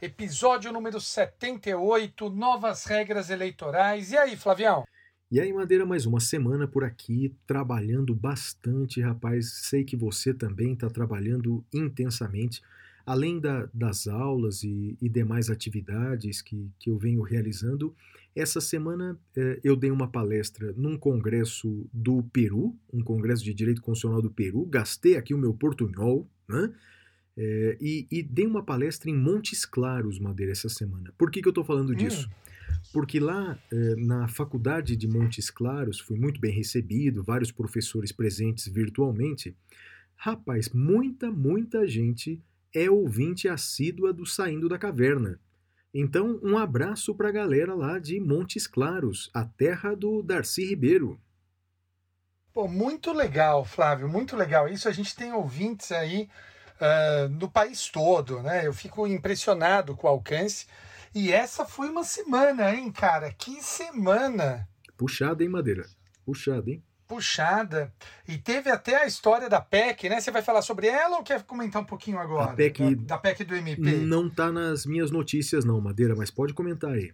episódio número 78, novas regras eleitorais. E aí, Flavião? E aí, Madeira, mais uma semana por aqui, trabalhando bastante, rapaz. Sei que você também está trabalhando intensamente, além da- das aulas e, e demais atividades que, que eu venho realizando. Essa semana eh, eu dei uma palestra num congresso do Peru, um congresso de direito constitucional do Peru. Gastei aqui o meu portunhol, né? Eh, e, e dei uma palestra em Montes Claros, Madeira, essa semana. Por que, que eu estou falando disso? Porque lá eh, na faculdade de Montes Claros fui muito bem recebido, vários professores presentes virtualmente. Rapaz, muita, muita gente é ouvinte assídua do Saindo da Caverna. Então, um abraço para a galera lá de Montes Claros, a terra do Darcy Ribeiro. Pô, muito legal, Flávio, muito legal. Isso a gente tem ouvintes aí ah, no país todo, né? Eu fico impressionado com o alcance. E essa foi uma semana, hein, cara? Que semana! Puxada, hein, Madeira? Puxada, hein? puxada. E teve até a história da PEC, né? Você vai falar sobre ela ou quer comentar um pouquinho agora? A PEC- Da, da PEC do MP? Não tá nas minhas notícias, não, Madeira, mas pode comentar aí.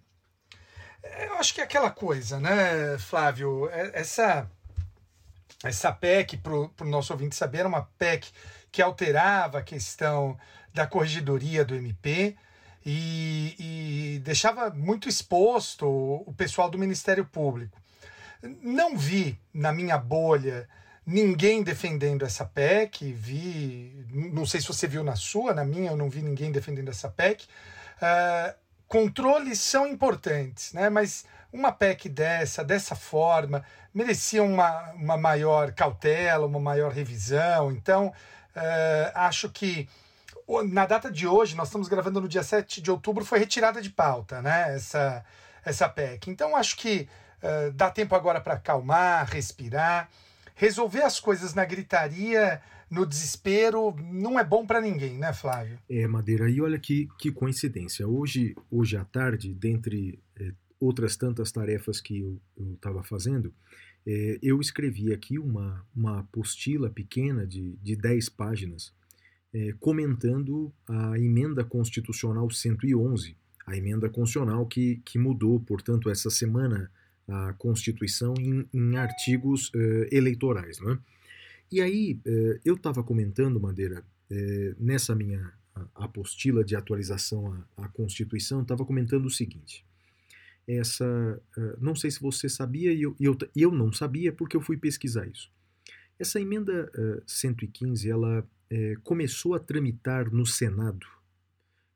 Eu acho que é aquela coisa, né, Flávio? É- Essa, essa PEC, para o nosso ouvinte saber, era uma PEC que alterava a questão da corregedoria do MP e, e deixava muito exposto o, pessoal do Ministério Público. Não vi na minha bolha ninguém defendendo essa PEC, vi, não sei se você viu na sua, na minha eu não vi ninguém defendendo essa PEC. Ah, controles são importantes, né? mas uma PEC dessa, dessa forma, merecia uma, uma maior cautela, uma maior revisão. Então, eh, acho que na data de hoje, nós estamos gravando no dia 7 de outubro, foi retirada de pauta né? essa, essa PEC. Então, acho que eh, dá tempo agora para acalmar, respirar. Resolver as coisas na gritaria, no desespero, não é bom para ninguém, né, Flávio? É, Madeira, e olha que, que coincidência. Hoje, hoje à tarde, dentre eh, outras tantas tarefas que eu estava fazendo, eh, eu escrevi aqui uma, uma apostila pequena de, de 10 páginas, eh, comentando a emenda constitucional 111, a emenda constitucional que, que mudou, portanto, essa semana a Constituição em, em artigos eh, eleitorais. Não é? E aí, eu estava comentando, Madeira, nessa minha apostila de atualização à, à Constituição, estava comentando o seguinte. Essa, eh, não sei se você sabia e eu, eu, eu não sabia porque eu fui pesquisar isso. Essa emenda eh, 115, ela eh, começou a tramitar no Senado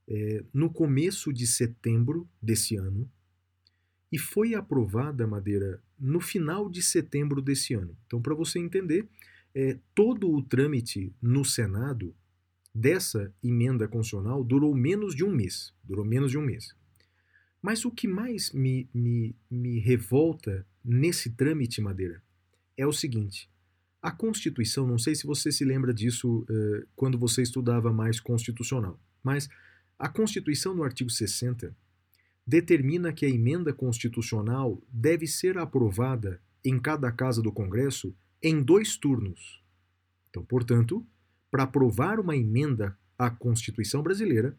eh, no começo de setembro desse ano e foi aprovada, Madeira, no final de setembro desse ano. Então, para você entender, eh, todo o trâmite no Senado dessa emenda constitucional durou menos de um mês. Durou menos de um mês. Mas o que mais me, me, me revolta nesse trâmite, Madeira, é o seguinte. A Constituição, não sei se você se lembra disso eh, quando você estudava mais constitucional, mas a Constituição, no artigo 60, determina que a emenda constitucional deve ser aprovada em cada casa do Congresso em dois turnos. Então, portanto, para aprovar uma emenda à Constituição brasileira,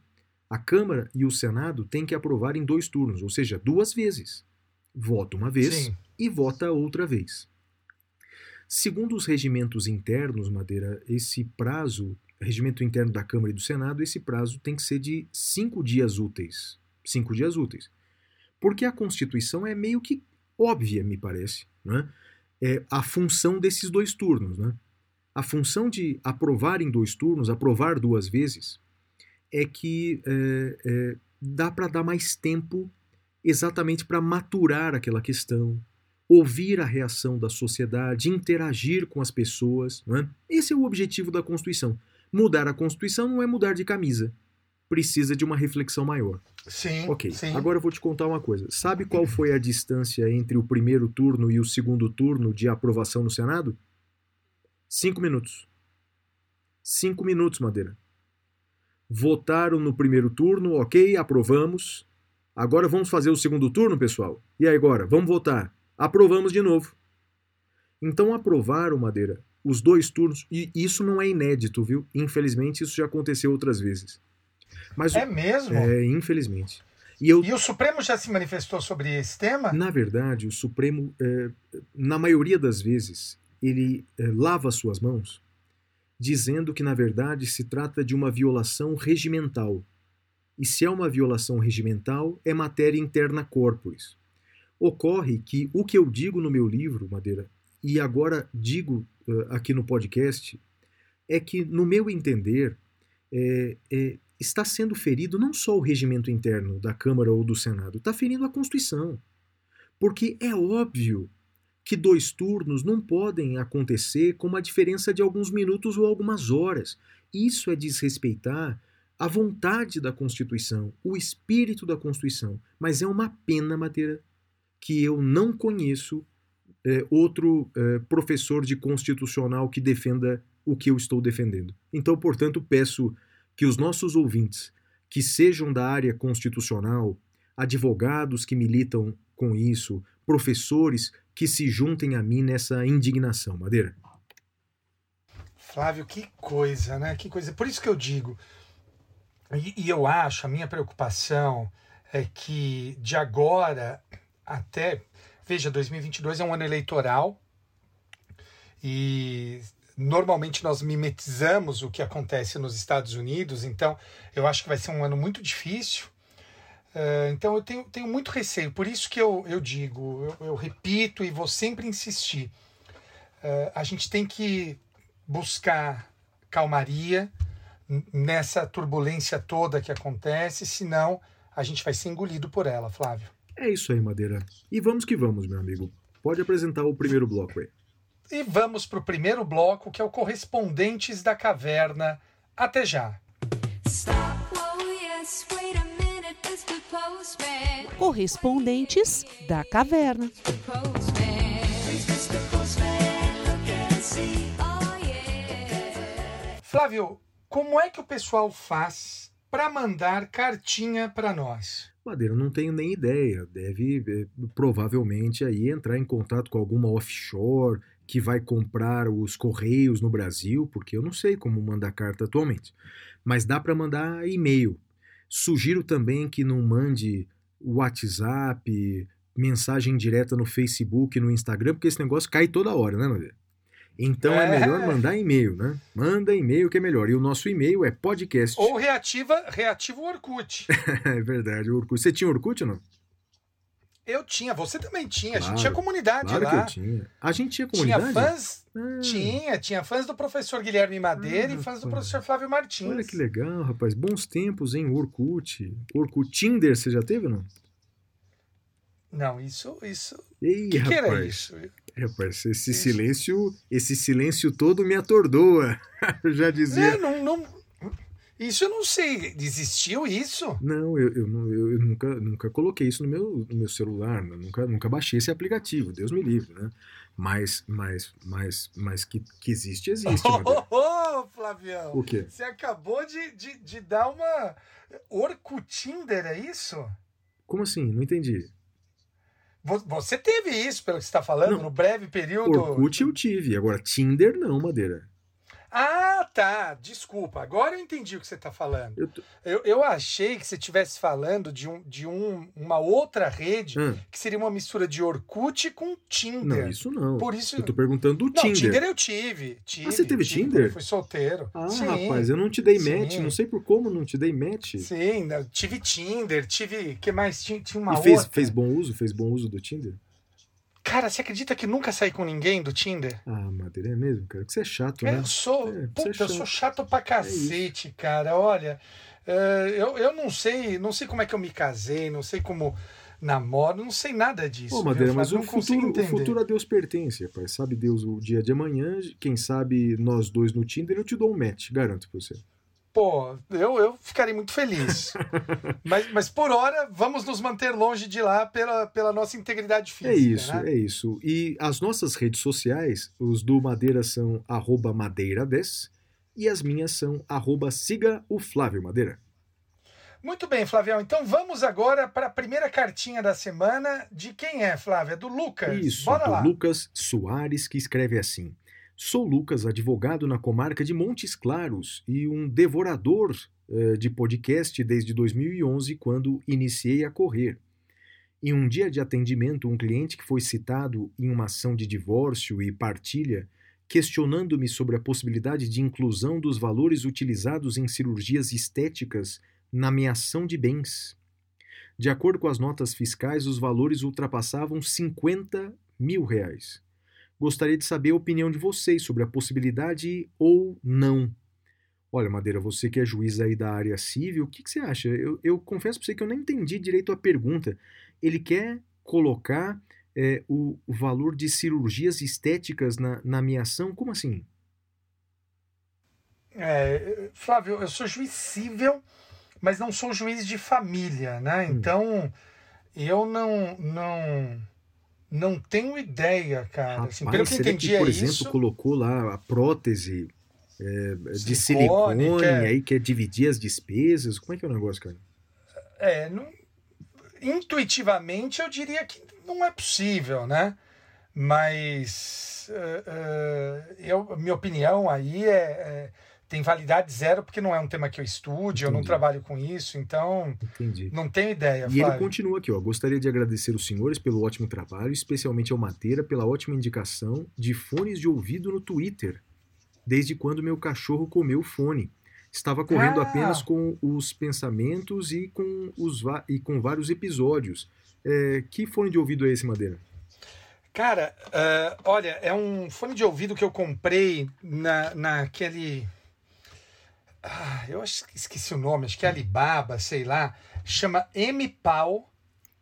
a Câmara e o Senado têm que aprovar em dois turnos, ou seja, duas vezes. Vota uma vez Sim. e vota outra vez. Segundo os regimentos internos, Madeira, esse prazo, regimento interno da Câmara e do Senado, esse prazo tem que ser de cinco dias úteis. Cinco dias úteis. Porque a Constituição é meio que óbvia, me parece, né? é a função desses dois turnos. Né? A função de aprovar em dois turnos, aprovar duas vezes, é que é, é, dá para dar mais tempo exatamente para maturar aquela questão, ouvir a reação da sociedade, interagir com as pessoas. É? Esse é o objetivo da Constituição. Mudar a Constituição não é mudar de camisa. precisa de uma reflexão maior. Sim. Ok, sim. agora eu vou te contar uma coisa. Sabe qual foi a distância entre o primeiro turno e o segundo turno de aprovação no Senado? Cinco minutos. Cinco minutos, Madeira. Votaram no primeiro turno, ok, aprovamos. Agora vamos fazer o segundo turno, pessoal? E agora? Vamos votar. Aprovamos de novo. Então aprovaram, Madeira, os dois turnos, e isso não é inédito, viu? Infelizmente, isso já aconteceu outras vezes. Mas É mesmo? é, infelizmente. E eu E o Supremo já se manifestou sobre esse tema? Na verdade, o Supremo, é, na maioria das vezes, ele é, lava suas mãos, dizendo que, na verdade, se trata de uma violação regimental. E se é uma violação regimental, é matéria interna corporis. Ocorre que o que eu digo no meu livro, Madeira, e agora digo eh, aqui no podcast, é que, no meu entender, é, é, está sendo ferido não só o regimento interno da Câmara ou do Senado, está ferindo a Constituição. Porque é óbvio que dois turnos não podem acontecer com uma diferença de alguns minutos ou algumas horas. Isso é desrespeitar a vontade da Constituição, o espírito da Constituição. Mas é uma pena, Madeira, que eu não conheço é, outro é, professor de constitucional que defenda o que eu estou defendendo. Então, portanto, peço que os nossos ouvintes, que sejam da área constitucional, advogados que militam com isso, professores que se juntem a mim nessa indignação. Madeira. Flávio, que coisa, né? Que coisa. Por isso que eu digo, e, e eu acho, a minha preocupação é que de agora até, veja, 2022 é um ano eleitoral e normalmente nós mimetizamos o que acontece nos Estados Unidos, então eu acho que vai ser um ano muito difícil. Uh, então eu tenho, tenho muito receio, por isso que eu, eu digo, eu, eu repito e vou sempre insistir. Uh, a gente tem que buscar calmaria nessa turbulência toda que acontece, senão a gente vai ser engolido por ela, Flávio. É isso aí, Madeira. E vamos que vamos, meu amigo. Pode apresentar o primeiro bloco aí. E vamos para o primeiro bloco, que é o Correspondentes da Caverna. Até já! Correspondentes da Caverna. Flávio, como é que o pessoal faz para mandar cartinha para nós? Madeira, não tenho nem ideia. Deve eh, provavelmente aí entrar em contato com alguma offshore que vai comprar os correios no Brasil, porque eu não sei como mandar carta atualmente. Mas dá para mandar e-mail. Sugiro também que não mande WhatsApp, mensagem direta no Facebook, no Instagram, porque esse negócio cai toda hora, né, Madeira? Então é. é, melhor mandar e-mail, né? Manda e-mail que é melhor. E o nosso e-mail é podcast. Ou reativa, reativa o Orkut. é verdade, o Orkut. Você tinha Orkut ou não? Eu tinha, você também tinha. Claro, a gente tinha comunidade claro lá. Que eu tinha. A gente tinha comunidade? Tinha fãs. Ah. Tinha, tinha fãs do professor Guilherme Madeira ah, e fãs do professor Flávio Martins. Olha que legal, rapaz. Bons tempos, hein? Orkut. Orkut Tinder, você já teve ou não? Não, isso. isso... Ei, que, rapaz. que era isso? Rapaz, esse silêncio, esse silêncio todo me atordoa. Já dizia. É, não, não, isso eu não sei. Existiu isso? Não, eu, eu, eu, eu nunca, nunca coloquei isso no meu, no meu celular. né? Nunca, nunca baixei esse aplicativo. Deus me livre, né? Mas, mas, mas, mas que, que existe, existe. Ô, oh, oh, oh, Flavião! O quê? Você acabou de, de, de dar uma. Orkutinder, é isso? Como assim? Não entendi. Você teve isso, pelo que você está falando, Não. no breve período. Orkut eu tive, agora Tinder não, Madeira. Ah, tá. Desculpa. Agora eu entendi o que você está falando. Eu tô- Eu, eu achei que você estivesse falando de, um, de um, uma outra rede Ah. que seria uma mistura de Orkut com Tinder. Não, isso não. Por isso. Eu tô perguntando do Não, Tinder. Tinder eu tive. tive Ah, você teve tive, Tinder? Fui solteiro. Ah, Sim. rapaz, eu não te dei match, Sim. não sei por como não te dei match. Sim, não, tive Tinder, tive. que mais? Tinha, tinha uma e fez, outra. fez bom uso? Fez bom uso do Tinder? Cara, você acredita que nunca saí com ninguém do Tinder? Ah, Madeira, é mesmo, cara? Que você é chato, né? Eu sou. É, puta, você é eu sou chato. chato pra cacete, cara. Olha, eh, eu, eu não sei, não sei como é que eu me casei, não sei como namoro, não sei nada disso. Ô, viu, Madeira, mas o futuro, o futuro a Deus pertence, rapaz. Sabe Deus o dia de amanhã, quem sabe nós dois no Tinder, eu te dou um match, garanto pra você. Pô, eu, eu ficaria muito feliz. mas, mas por hora, vamos nos manter longe de lá pela, pela nossa integridade física. É isso, né? é isso. E as nossas redes sociais, os do Madeira são arroba madeirades e as minhas são arroba siga o Flávio Madeira. Muito bem, Flavião. Então vamos agora para a primeira cartinha da semana. De quem é, Flávia? Do Lucas. Isso, Bora do lá. Lucas Soares, que escreve assim. Sou Lucas, advogado na comarca de Montes Claros e um devorador eh, de podcast desde 2011, quando iniciei a correr. Em um dia de atendimento, um cliente que foi citado em uma ação de divórcio e partilha, questionando-me sobre a possibilidade de inclusão dos valores utilizados em cirurgias estéticas na ameação de bens. De acordo com as notas fiscais, os valores ultrapassavam 50 mil reais. Gostaria de saber a opinião de vocês sobre a possibilidade ou não. Olha, Madeira, você que é juiz aí da área civil, o que, que você acha? Eu, eu confesso para você que eu nem entendi direito a pergunta. Ele quer colocar é, o, o, valor de cirurgias estéticas na, na minha ação? Como assim? É, Flávio, eu sou juiz civil, mas não sou juiz de família, né? Hum. Então, eu não não não tenho ideia, cara. Rapaz, assim, pelo que entendi que, por é exemplo, isso. colocou lá a prótese é, de Silicone, silicone, quer- aí quer dividir as despesas? Como é que é o negócio, cara? É, não- intuitivamente eu diria que não é possível, né? Mas eh, eh, eu, minha opinião aí é, é- tem validade zero porque não é um tema que eu estude, eu não Entendi. trabalho com isso, então Entendi. não tenho ideia. E ele Flávio. continua aqui, ó. Gostaria de agradecer os senhores pelo ótimo trabalho, especialmente ao Mateira pela ótima indicação de fones de ouvido no Twitter. Desde quando meu cachorro comeu o fone. Estava correndo Ah. apenas com os pensamentos e com, os e com vários episódios. É, que fone de ouvido é esse, Madeira? Cara, eh, olha, é um fone de ouvido que eu comprei na, naquele. Ah, eu esqueci o nome, acho que é Alibaba, sei lá. Chama MPAW,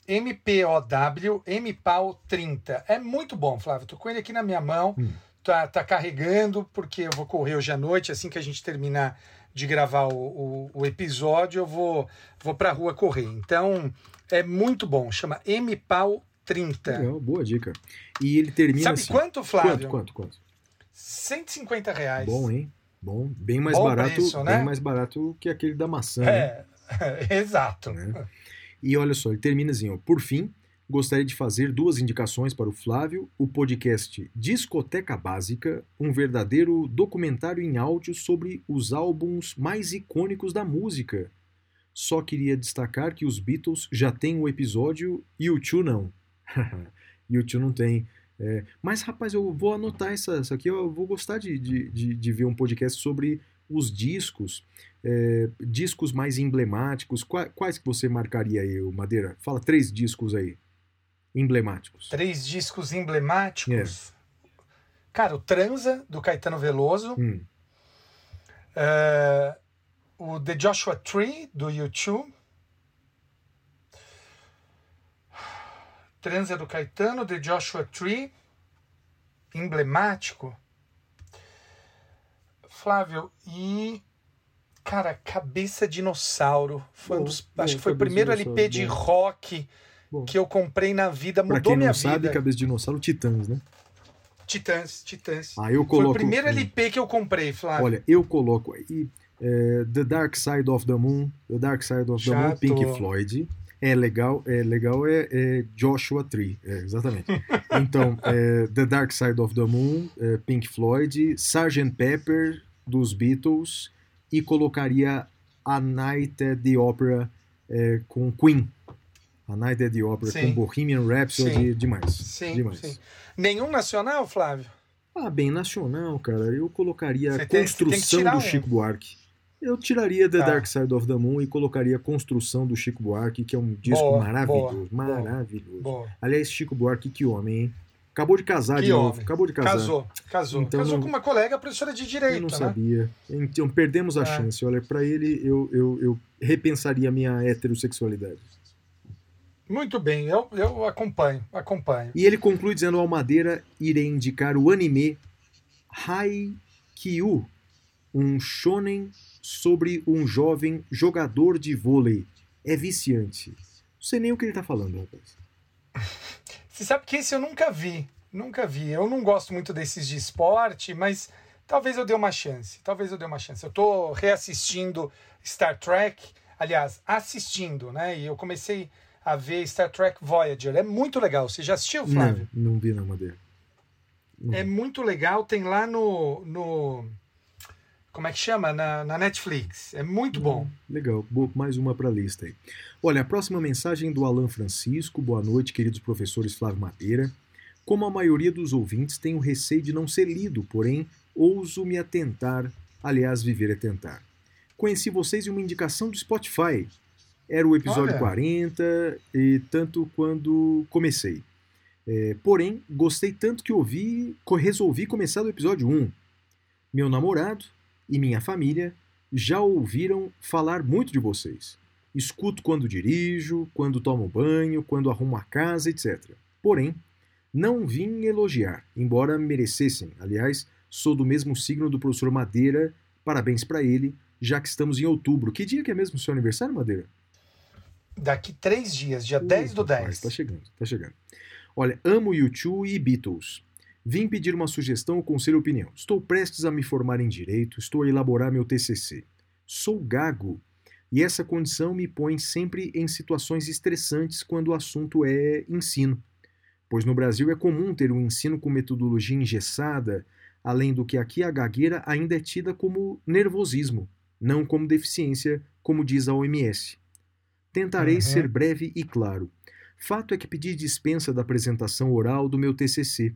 M-P-O-W, MPAW 30. É muito bom, Flávio. Tô com ele aqui na minha mão. Hum. Tá, tá carregando, porque eu vou correr hoje à noite. Assim que a gente terminar de gravar o, o, o episódio, eu vou, vou pra rua correr. Então, é muito bom. Chama MPAW 30. Legal, boa dica. E ele termina Sabe assim. quanto, Flávio? Quanto, quanto, quanto? 150 reais. Bom, hein? Bom, bem mais Bom barato, preço, né? bem mais barato que aquele da maçã, né? É, exato. né? E olha só, ele termina assim, ó, por fim, gostaria de fazer duas indicações para o Flávio, o podcast Discoteca Básica, um verdadeiro documentário em áudio sobre os álbuns mais icônicos da música. Só queria destacar que os Beatles já têm o episódio e o Tio não. e o Tio não tem. É, mas, rapaz, eu vou anotar essa, essa aqui, eu vou gostar de, de, de, de ver um podcast sobre os discos, é, discos mais emblemáticos. Qua- Quais que você marcaria aí, Madeira? Fala três discos aí, emblemáticos. Três discos emblemáticos. Cara, o Transa, do Caetano Veloso. Hum, É, o The Joshua Tree, do YouTube. Transa do Caetano, The Joshua Tree. Emblemático. Flávio, e. Cara, Cabeça Dinossauro. Foi um Bom, dos, bom, acho que foi o Cabeça primeiro LP de bom. rock que eu comprei na vida. pra Mudou quem minha não sabe, vida. Cabeça de Dinossauro, Titãs, né? Titãs, Titãs. Ah, eu Foi coloco. o primeiro LP que eu comprei, Flávio. Olha, eu coloco aí é, The Dark Side of the Moon, The Dark Side of the Moon, Chato. Pink Floyd. É legal, é legal, é, é Joshua Tree, é, exatamente. Então, é, The Dark Side of the Moon, é, Pink Floyd, Sgt. Pepper dos Beatles e colocaria A Night at the Opera é, com Queen. A Night at the Opera Sim. com Bohemian Rhapsody, Sim. demais. sim, demais. sim. Nenhum nacional, Flávio? Ah, bem nacional, cara. Eu colocaria tem- tem construção do um. Chico Buarque. Eu tiraria The Tá. Dark Side of the Moon e colocaria Construção do Chico Buarque, que é um disco Boa, maravilhoso. boa, maravilhoso. Boa. Aliás, Chico Buarque, que homem, hein? Acabou de casar Que de novo. homem. Acabou de casar. Casou, casou. Então casou não- com uma colega professora de Eu direito, não né? sabia. Então, perdemos a É. chance. Olha, pra ele, eu, eu, eu repensaria a minha heterossexualidade. Muito bem, eu, eu acompanho, acompanho. E ele conclui dizendo ao Madeira irei indicar o anime Haikyuu, um shonen sobre um jovem jogador de vôlei. É viciante. Não sei nem o que ele está falando, rapaz. Você sabe que esse eu nunca vi. Nunca vi. Eu não gosto muito desses de esporte, mas talvez eu dê uma chance. Talvez eu dê uma chance. Eu estou reassistindo Star Trek, aliás, assistindo, né? E eu comecei a ver Star Trek Voyager. É muito legal. Você já assistiu, Flávio? Não, não vi na Madeira. Não. É muito legal. Tem lá no, no como é que chama? Na, na Netflix. É muito bom. Hum, legal. Mais uma para a lista aí. Olha, a próxima mensagem do Alan Francisco. Boa noite, queridos professores Flávio Madeira. Como a maioria dos ouvintes, tenho receio de não ser lido, porém, ouso me atentar. Aliás, viver é tentar. Conheci vocês em uma indicação do Spotify. Era o episódio Olha. 40, e tanto quando comecei. É, porém, gostei tanto que ouvi, resolvi começar do episódio 1. Meu namorado, e minha família já ouviram falar muito de vocês. Escuto quando dirijo, quando tomo banho, quando arrumo a casa, etc. Porém, não vim elogiar, embora merecessem. Aliás, sou do mesmo signo do professor Madeira. Parabéns para ele, já que estamos em outubro. Que dia que é mesmo o seu aniversário, Madeira? Daqui três dias, dia uh, 10 do 10. Está chegando, está chegando. Olha, amo YouTube e Beatles. Vim pedir uma sugestão ou conselho ou opinião. Estou prestes a me formar em direito, estou a elaborar meu TCC. Sou gago e essa condição me põe sempre em situações estressantes quando o assunto é ensino. Pois no Brasil é comum ter um ensino com metodologia engessada, além do que aqui a gagueira ainda é tida como nervosismo, não como deficiência, como diz a OMS. Tentarei uhum. ser breve e claro. Fato é que pedi dispensa da apresentação oral do meu TCC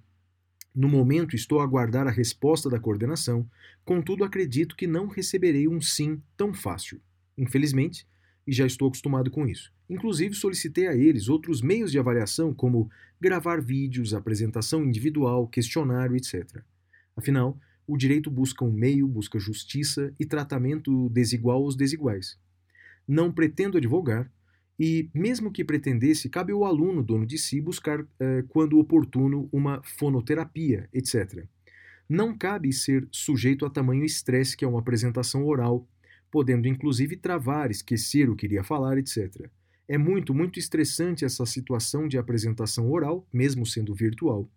no momento estou a aguardar a resposta da coordenação, contudo acredito que não receberei um sim tão fácil. Infelizmente, e já estou acostumado com isso. Inclusive solicitei a eles outros meios de avaliação, como gravar vídeos, apresentação individual, questionário, etc. Afinal, o direito busca um meio, busca justiça e tratamento desigual aos desiguais. Não pretendo advogar, e, mesmo que pretendesse, cabe ao aluno, dono de si, buscar, eh, quando oportuno, uma fonoterapia, etc. Não cabe ser sujeito a tamanho estresse que é uma apresentação oral, podendo inclusive travar, esquecer o que iria falar, etc. É muito, muito estressante essa situação de apresentação oral, mesmo sendo virtual.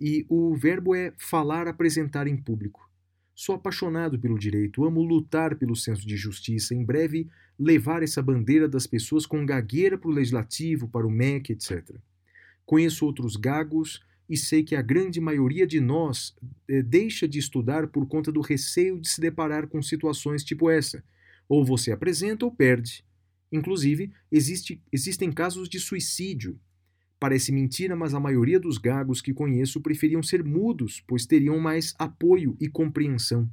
E o verbo é falar, apresentar em público. Sou apaixonado pelo direito, amo lutar pelo senso de justiça, em breve levar essa bandeira das pessoas com gagueira para o legislativo, para o MEC, etc. Conheço outros gagos e sei que a grande maioria de nós eh, deixa de estudar por conta do receio de se deparar com situações tipo essa. Ou você apresenta ou perde. Inclusive, existe, existem casos de suicídio Parece mentira, mas a maioria dos gagos que conheço preferiam ser mudos, pois teriam mais apoio e compreensão.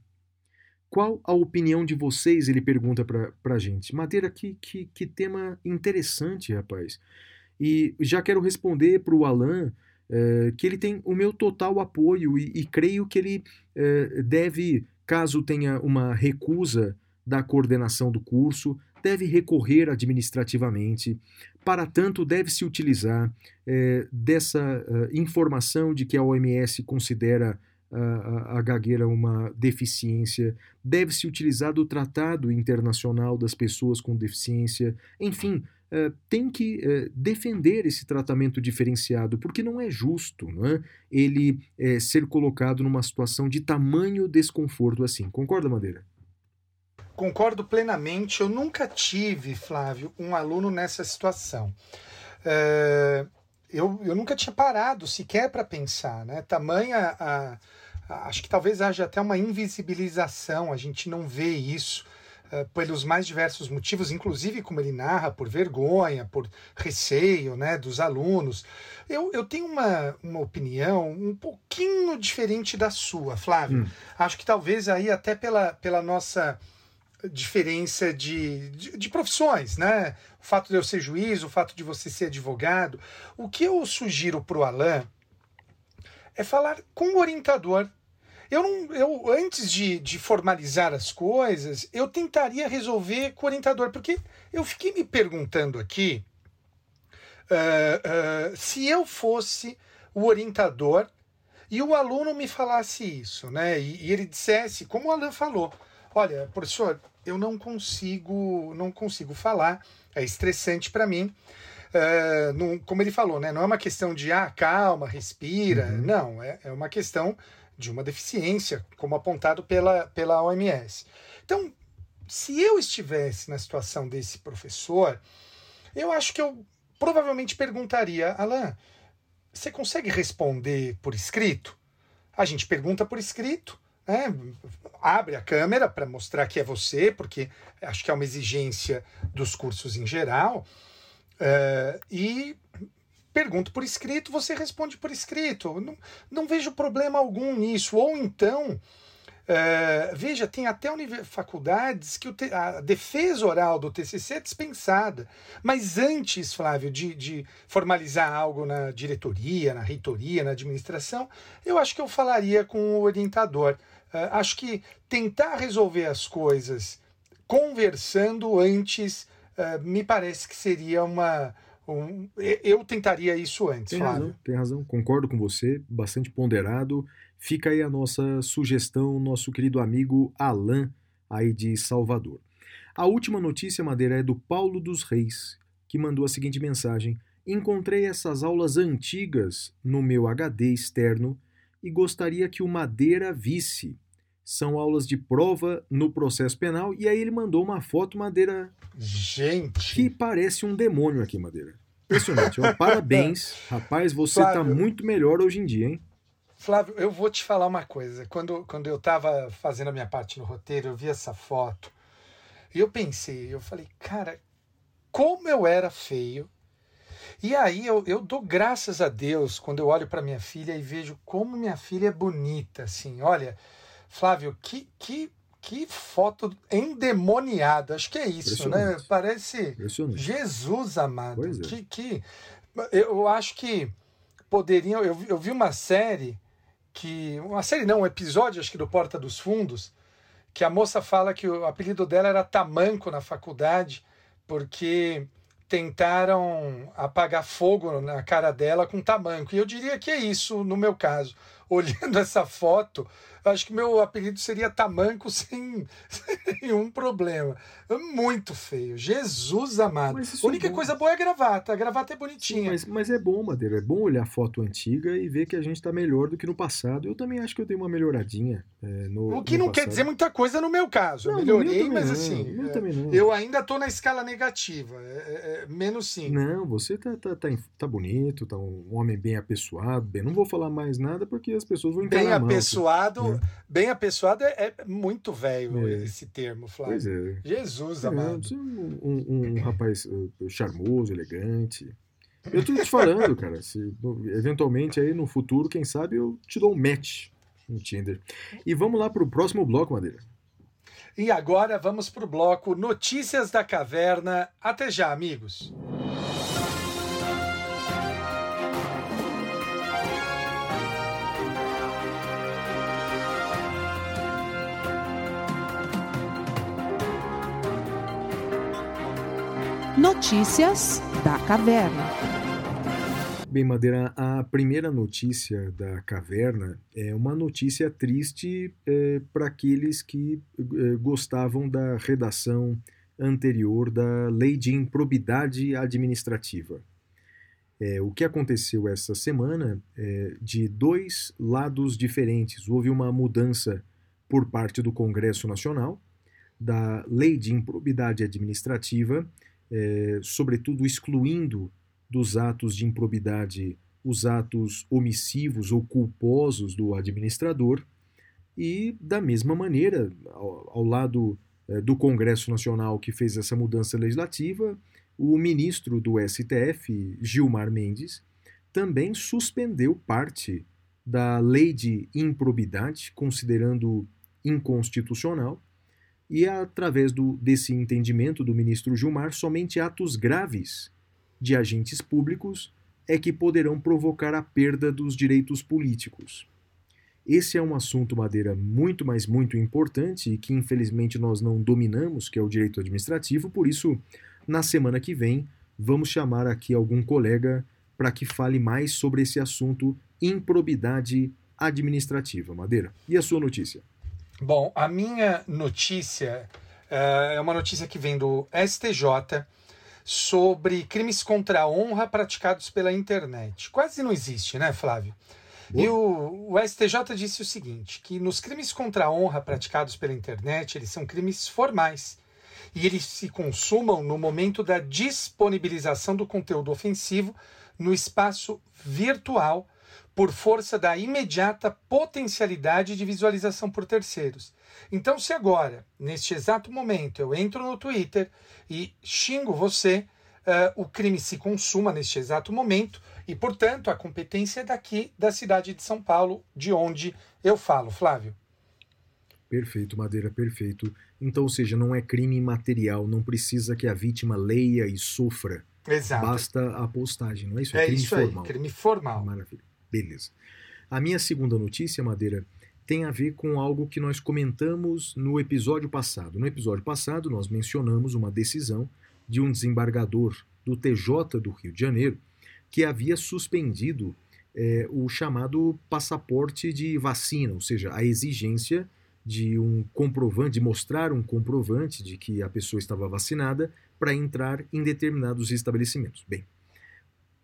Qual a opinião de vocês? Ele pergunta pra, pra gente. Madeira, que, que, que tema interessante, rapaz. E já quero responder para o Alan é, que ele tem o meu total apoio e, e creio que ele é, deve, caso tenha uma recusa da coordenação do curso, deve recorrer administrativamente. Para tanto, deve-se utilizar é, dessa informação de que a OMS considera a, a, gagueira uma deficiência, deve-se utilizar do Tratado Internacional das Pessoas com Deficiência, enfim, uh, tem que uh, defender esse tratamento diferenciado, porque não é justo não é? ele ser colocado numa situação de tamanho desconforto assim. Concorda, Madeira? Concordo plenamente. Eu nunca tive, Flávio, um aluno nessa situação. Eu, eu nunca tinha parado sequer para pensar, né? Tamanha a, a, Acho que talvez haja até uma invisibilização, a gente não vê isso. Uh, pelos mais diversos motivos, inclusive como ele narra, por vergonha, por receio né, dos alunos. Eu, eu tenho uma, uma opinião um pouquinho diferente da sua, Flávio. Hum. Acho que talvez aí até pela, pela nossa diferença de, de, de, profissões, né? O fato de eu ser juiz, o fato de você ser advogado. O que eu sugiro para o Alain é falar com o orientador. Eu, não, eu antes de, de formalizar as coisas, eu tentaria resolver com o orientador, porque eu fiquei me perguntando aqui uh, uh, se eu fosse o orientador e o aluno me falasse isso, né? E, e ele dissesse, como o Alain falou, olha, professor, eu não consigo, não consigo falar, é estressante para mim. Uh, não, como ele falou, né, não é uma questão de ah, calma, respira. Uhum. Não, é, é uma questão de uma deficiência, como apontado pela, pela OMS. Então, se eu estivesse na situação desse professor, eu acho que eu provavelmente perguntaria, Alain, você consegue responder por escrito? A gente pergunta por escrito, né? abre a câmera para mostrar que é você, porque acho que é uma exigência dos cursos em geral, uh, e pergunto por escrito, você responde por escrito. Não, não vejo problema algum nisso. Ou então, Uh, veja, tem até faculdades que a defesa oral do TCC é dispensada. Mas antes, Flávio, de, de, formalizar algo na diretoria, na reitoria, na administração, eu acho que eu falaria com o orientador. Uh, acho que tentar resolver as coisas conversando antes uh, me parece que seria uma. Um, eu tentaria isso antes, tem Flávio. Razão, tem razão, concordo com você, bastante ponderado. Fica aí a nossa sugestão, nosso querido amigo Alain, aí de Salvador. A última notícia, Madeira, é do Paulo dos Reis, que mandou a seguinte mensagem: Encontrei essas aulas antigas no meu HD externo e gostaria que o Madeira visse. São aulas de prova no processo penal. E aí ele mandou uma foto, Madeira. Gente! Que parece um demônio aqui, Madeira. Impressionante. Parabéns. Rapaz, você está muito melhor hoje em dia, hein? Flávio, eu vou te falar uma coisa. Quando, quando eu estava fazendo a minha parte no roteiro, eu vi essa foto e eu pensei, eu falei, cara, como eu era feio. E aí eu, eu dou graças a Deus quando eu olho para minha filha e vejo como minha filha é bonita, assim. Olha, Flávio, que, que, que foto endemoniada. Acho que é isso, né? Parece Jesus amado. É. Que, que eu acho que poderiam. Eu, eu vi uma série que uma série não, um episódio acho que do Porta dos Fundos, que a moça fala que o apelido dela era Tamanco na faculdade, porque tentaram apagar fogo na cara dela com tamanco. E eu diria que é isso no meu caso. Olhando essa foto, acho que meu apelido seria Tamanco sem, sem nenhum problema. É muito feio. Jesus amado. A única é coisa boa é a gravata. A gravata é bonitinha. Sim, mas, mas, é bom, Madeira. É bom olhar a foto antiga e ver que a gente está melhor do que no passado. Eu também acho que eu dei uma melhoradinha. É, no, o que não passado. quer dizer muita coisa no meu caso. Não, eu melhorei, mas não, assim. É, eu ainda estou na escala negativa. É, é, é menos sim. Não, você tá, tá, tá, tá, bonito, tá um homem bem apessoado. Bem, não vou falar mais nada porque as pessoas vão entender. Bem apessoado. Bem apessoado é, é muito velho é. esse termo, Flávio. Pois é. Jesus é, amado. Um, um, um rapaz uh, charmoso, elegante. Eu tô te falando, cara. Se, eventualmente aí no futuro, quem sabe, eu te dou um match no Tinder. E vamos lá pro próximo bloco, Madeira. E agora vamos pro bloco Notícias da Caverna. Até já, amigos. Notícias da Caverna. Bem, Madeira, a primeira notícia da caverna é uma notícia triste é, para aqueles que é, gostavam da redação anterior da Lei de Improbidade Administrativa. É, o que aconteceu essa semana é de dois lados diferentes. Houve uma mudança por parte do Congresso Nacional da Lei de Improbidade Administrativa é, sobretudo excluindo dos atos de improbidade os atos omissivos ou culposos do administrador, e, da mesma maneira, ao, ao lado é, do Congresso Nacional que fez essa mudança legislativa, o ministro do STF, Gilmar Mendes, também suspendeu parte da lei de improbidade, considerando inconstitucional, e através do, desse entendimento do ministro Gilmar, somente atos graves de agentes públicos é que poderão provocar a perda dos direitos políticos. Esse é um assunto, Madeira, muito, mas muito importante e que infelizmente nós não dominamos, que é o direito administrativo, por isso, na semana que vem, vamos chamar aqui algum colega para que fale mais sobre esse assunto improbidade administrativa. Madeira, e a sua notícia? Bom, a minha notícia Uh, é uma notícia que vem do STJ sobre crimes contra a honra praticados pela internet. Quase não existe, né, Flávio? Boa. E o, o, STJ disse o seguinte: que nos crimes contra a honra praticados pela internet, eles são crimes formais. E eles se consumam no momento da disponibilização do conteúdo ofensivo no espaço virtual por força da imediata potencialidade de visualização por terceiros. Então, se agora, neste exato momento, eu entro no Twitter e xingo você, uh, o crime se consuma neste exato momento e, portanto, a competência é daqui da cidade de São Paulo, de onde eu falo, Flávio. Perfeito, Madeira, perfeito. Então, ou seja, não é crime material, não precisa que a vítima leia e sofra. Exato. Basta a postagem, não é isso? É, é crime isso formal. aí, crime formal. Maravilha. Beleza. A minha segunda notícia, Madeira, tem a ver com algo que nós comentamos no episódio passado. No episódio passado, nós mencionamos uma decisão de um desembargador do TJ do Rio de Janeiro que havia suspendido é, o chamado passaporte de vacina, ou seja, a exigência de um comprovante, de mostrar um comprovante de que a pessoa estava vacinada para entrar em determinados estabelecimentos. Bem,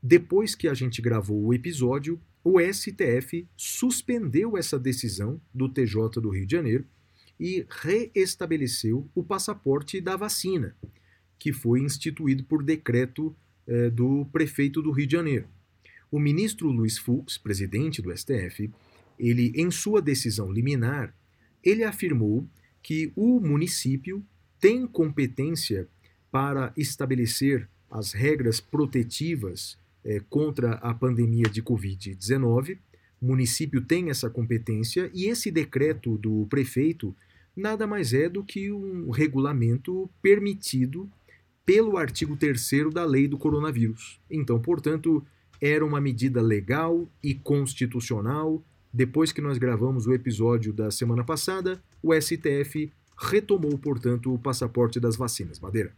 depois que a gente gravou o episódio, o STF suspendeu essa decisão do TJ do Rio de Janeiro e reestabeleceu o passaporte da vacina, que foi instituído por decreto eh, do prefeito do Rio de Janeiro. O ministro Luiz Fux, presidente do STF, ele em sua decisão liminar, ele afirmou que o município tem competência para estabelecer as regras protetivas é, contra a pandemia de Covid-19. O município tem essa competência e esse decreto do prefeito nada mais é do que um regulamento permitido pelo artigo 3 da lei do coronavírus. Então, portanto, era uma medida legal e constitucional. Depois que nós gravamos o episódio da semana passada, o STF retomou, portanto, o passaporte das vacinas. Madeira.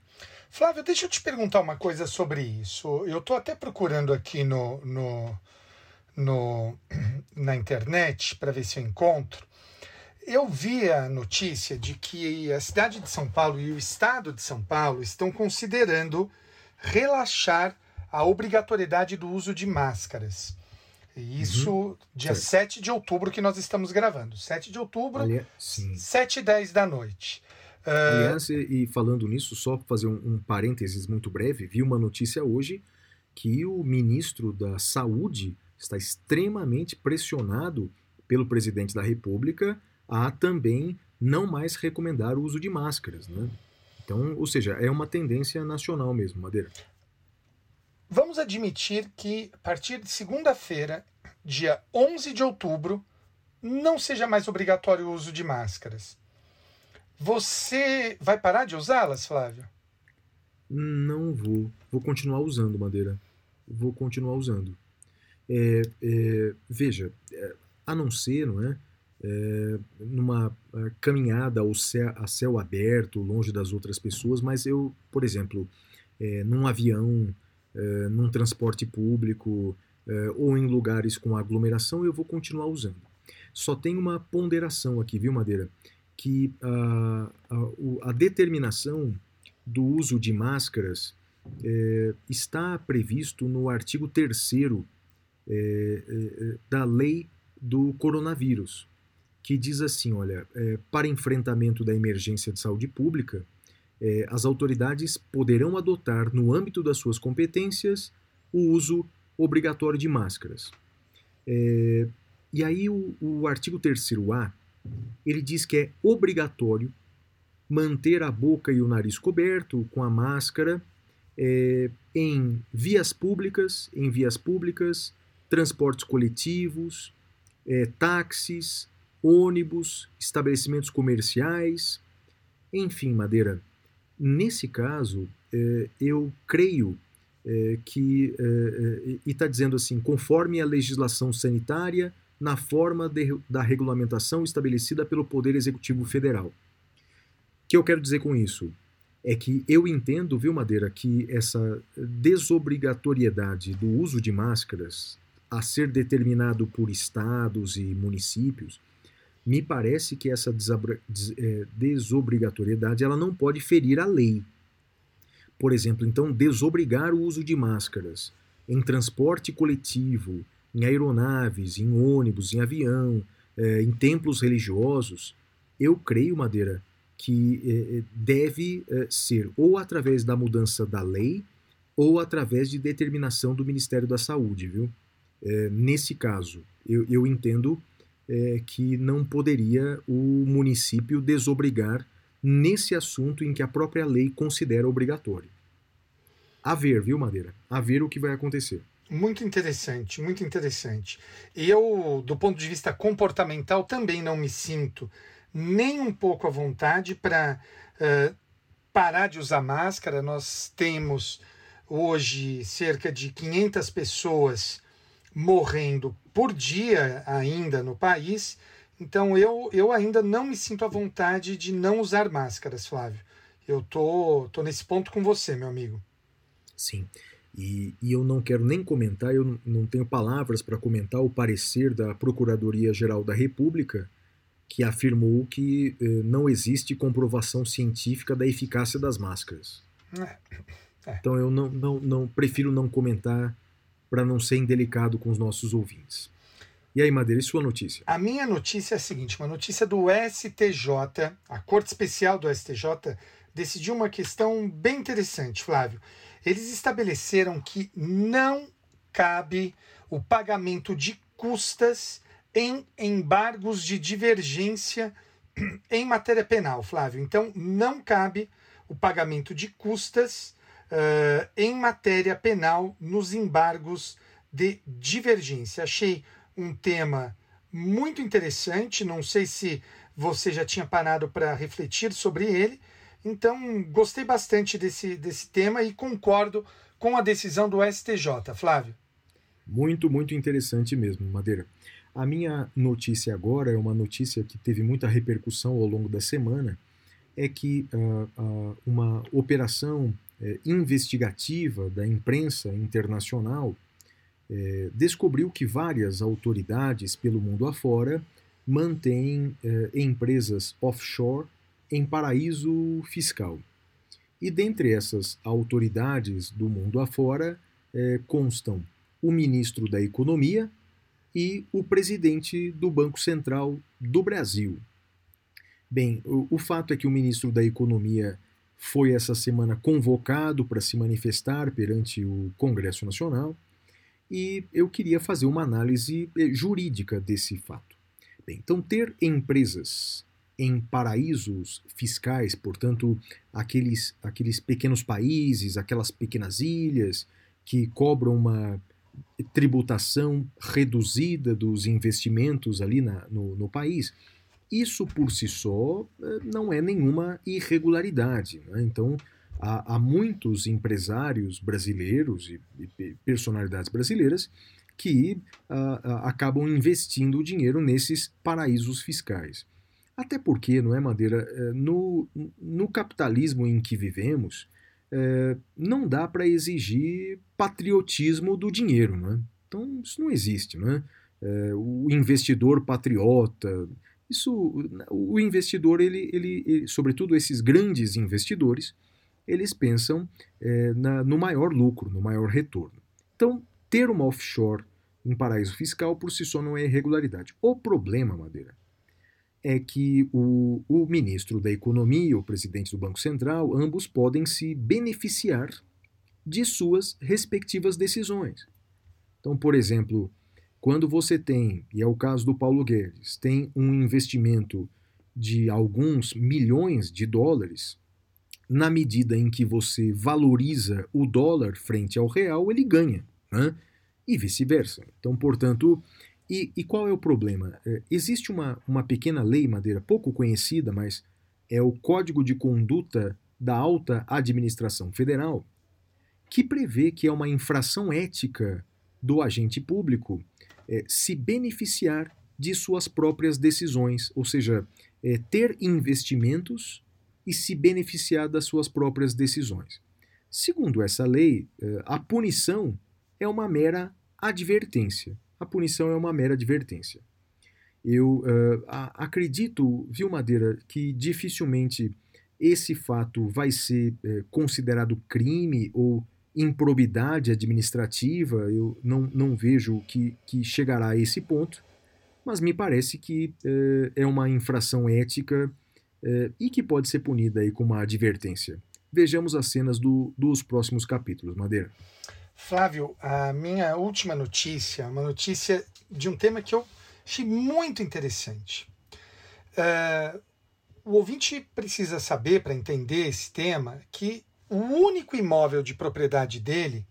Flávio, deixa eu te perguntar uma coisa sobre isso. Eu estou até procurando aqui no, no, no na internet para ver se eu encontro. Eu vi a notícia de que a cidade de São Paulo e o estado de São Paulo estão considerando relaxar a obrigatoriedade do uso de máscaras. E isso uhum. dia certo. 7 de outubro que nós estamos gravando. 7 de outubro, Ali, 7 e 10 da noite. Uh... Aliás, e falando nisso, só para fazer um, um parênteses muito breve, vi uma notícia hoje que o ministro da Saúde está extremamente pressionado pelo presidente da República a também não mais recomendar o uso de máscaras, né? Então, ou seja, é uma tendência nacional mesmo, Madeira. Vamos admitir que a partir de segunda-feira, dia 11 de outubro, não seja mais obrigatório o uso de máscaras. Você vai parar de usá-las, Flávio? Não vou. Vou continuar usando, Madeira. Vou continuar usando. É, é, veja, é, a não ser, não é? é numa é, caminhada ao céu, a céu aberto, longe das outras pessoas, mas eu, por exemplo, é, num avião, num transporte público ou em lugares com aglomeração, eu vou continuar usando. Só tem uma ponderação aqui, viu, Madeira? que a, a, a determinação do uso de máscaras é, está previsto no artigo 3 é, é, da lei do coronavírus, que diz assim: olha, para enfrentamento da emergência de saúde pública, é, as autoridades poderão adotar, no âmbito das suas competências, o uso obrigatório de máscaras. É, e aí, o, o artigo 3A ele diz que é obrigatório manter a boca e o nariz coberto com a máscara é, em vias públicas, em vias públicas, transportes coletivos, é, táxis, ônibus, estabelecimentos comerciais, enfim, Madeira. Nesse caso, é, eu creio é, que, é, e está dizendo assim, conforme a legislação sanitária, na forma de, da regulamentação estabelecida pelo Poder Executivo Federal. O que eu quero dizer com isso? É que eu entendo, viu, Madeira, que essa desobrigatoriedade do uso de máscaras a ser determinado por estados e municípios me parece que essa é, desobrigatoriedade ela não pode ferir a lei. Por exemplo, então, desobrigar o uso de máscaras em transporte coletivo, em aeronaves, em ônibus, em avião, é, em templos religiosos, eu creio, Madeira, que é, deve ser ou através da mudança da lei ou através de determinação do Ministério da Saúde, viu? nesse caso, eu, eu entendo é, que não poderia o município desobrigar nesse assunto em que a própria lei considera obrigatório. A ver, viu, Madeira? A ver o que vai acontecer. Muito interessante, muito interessante. Eu, do ponto de vista comportamental, também não me sinto nem um pouco à vontade para uh, parar de usar máscara. Nós temos hoje cerca de 500 pessoas morrendo por dia ainda no país. Então eu, eu ainda não me sinto à vontade de não usar máscaras, Flávio. Eu tô, tô nesse ponto com você, meu amigo. Sim. E, e eu não quero nem comentar, eu não tenho palavras para comentar o parecer da Procuradoria-Geral da República, que afirmou que eh, não existe comprovação científica da eficácia das máscaras. É. É. Então eu não, não, não prefiro não comentar para não ser indelicado com os nossos ouvintes. E aí, Madeira, e sua notícia? A minha notícia é a seguinte: uma notícia do STJ, a Corte Especial do STJ decidiu uma questão bem interessante, Flávio. Eles estabeleceram que não cabe o pagamento de custas em embargos de divergência em matéria penal, Flávio. Então, não cabe o pagamento de custas uh, em matéria penal nos embargos de divergência. Achei um tema muito interessante, não sei se você já tinha parado para refletir sobre ele. Então, gostei bastante desse, desse tema e concordo com a decisão do STJ. Flávio. Muito, muito interessante mesmo, Madeira. A minha notícia agora é uma notícia que teve muita repercussão ao longo da semana, é que uh, uh, uma operação é, investigativa da imprensa internacional é, descobriu que várias autoridades pelo mundo afora mantêm é, empresas offshore em paraíso fiscal. E dentre essas autoridades do mundo afora é, constam o ministro da Economia e o presidente do Banco Central do Brasil. Bem, o, o fato é que o ministro da Economia foi essa semana convocado para se manifestar perante o Congresso Nacional e eu queria fazer uma análise eh, jurídica desse fato. Bem, então, ter empresas em paraísos fiscais, portanto, aqueles, aqueles pequenos países, aquelas pequenas ilhas que cobram uma tributação reduzida dos investimentos ali na, no, no país, isso por si só eh, não é nenhuma irregularidade. Né? Então, há, há, muitos empresários brasileiros e, e personalidades brasileiras que acabam investindo o dinheiro nesses paraísos fiscais. Até porque, não é, Madeira? Eh, no, no capitalismo em que vivemos, é, não dá para exigir patriotismo do dinheiro. Não é? Então, isso não existe. Não é? É, o investidor patriota, isso, o investidor, ele, ele, ele sobretudo esses grandes investidores, eles pensam é, na, no maior lucro, no maior retorno. Então, ter uma offshore em paraíso fiscal por si só não é irregularidade. O problema, Madeira, é que o, o ministro da Economia o presidente do Banco Central, ambos podem se beneficiar de suas respectivas decisões. Então, por exemplo, quando você tem, e é o caso do Paulo Guedes, tem um investimento de alguns milhões de dólares, na medida em que você valoriza o dólar frente ao real, ele ganha, né? e vice-versa. Então, portanto, e, e, qual é o problema? É, existe uma, uma pequena lei, Madeira, pouco conhecida, mas é o Código de Conduta da Alta Administração Federal, que prevê que é uma infração ética do agente público é, se beneficiar de suas próprias decisões, ou seja, é, ter investimentos e se beneficiar das suas próprias decisões. Segundo essa lei, é, a punição é uma mera advertência. A punição é uma mera advertência. Eu uh, acredito, viu, Madeira, que dificilmente esse fato vai ser uh, considerado crime ou improbidade administrativa. Eu não, não vejo que, que chegará a esse ponto, mas me parece que uh, é uma infração ética e que pode ser punida aí com uma advertência. Vejamos as cenas do, dos próximos capítulos, Madeira. Flávio, a minha última notícia, uma notícia de um tema que eu Achei muito interessante. Uh, o ouvinte precisa saber, para entender esse tema, que o único imóvel de propriedade dele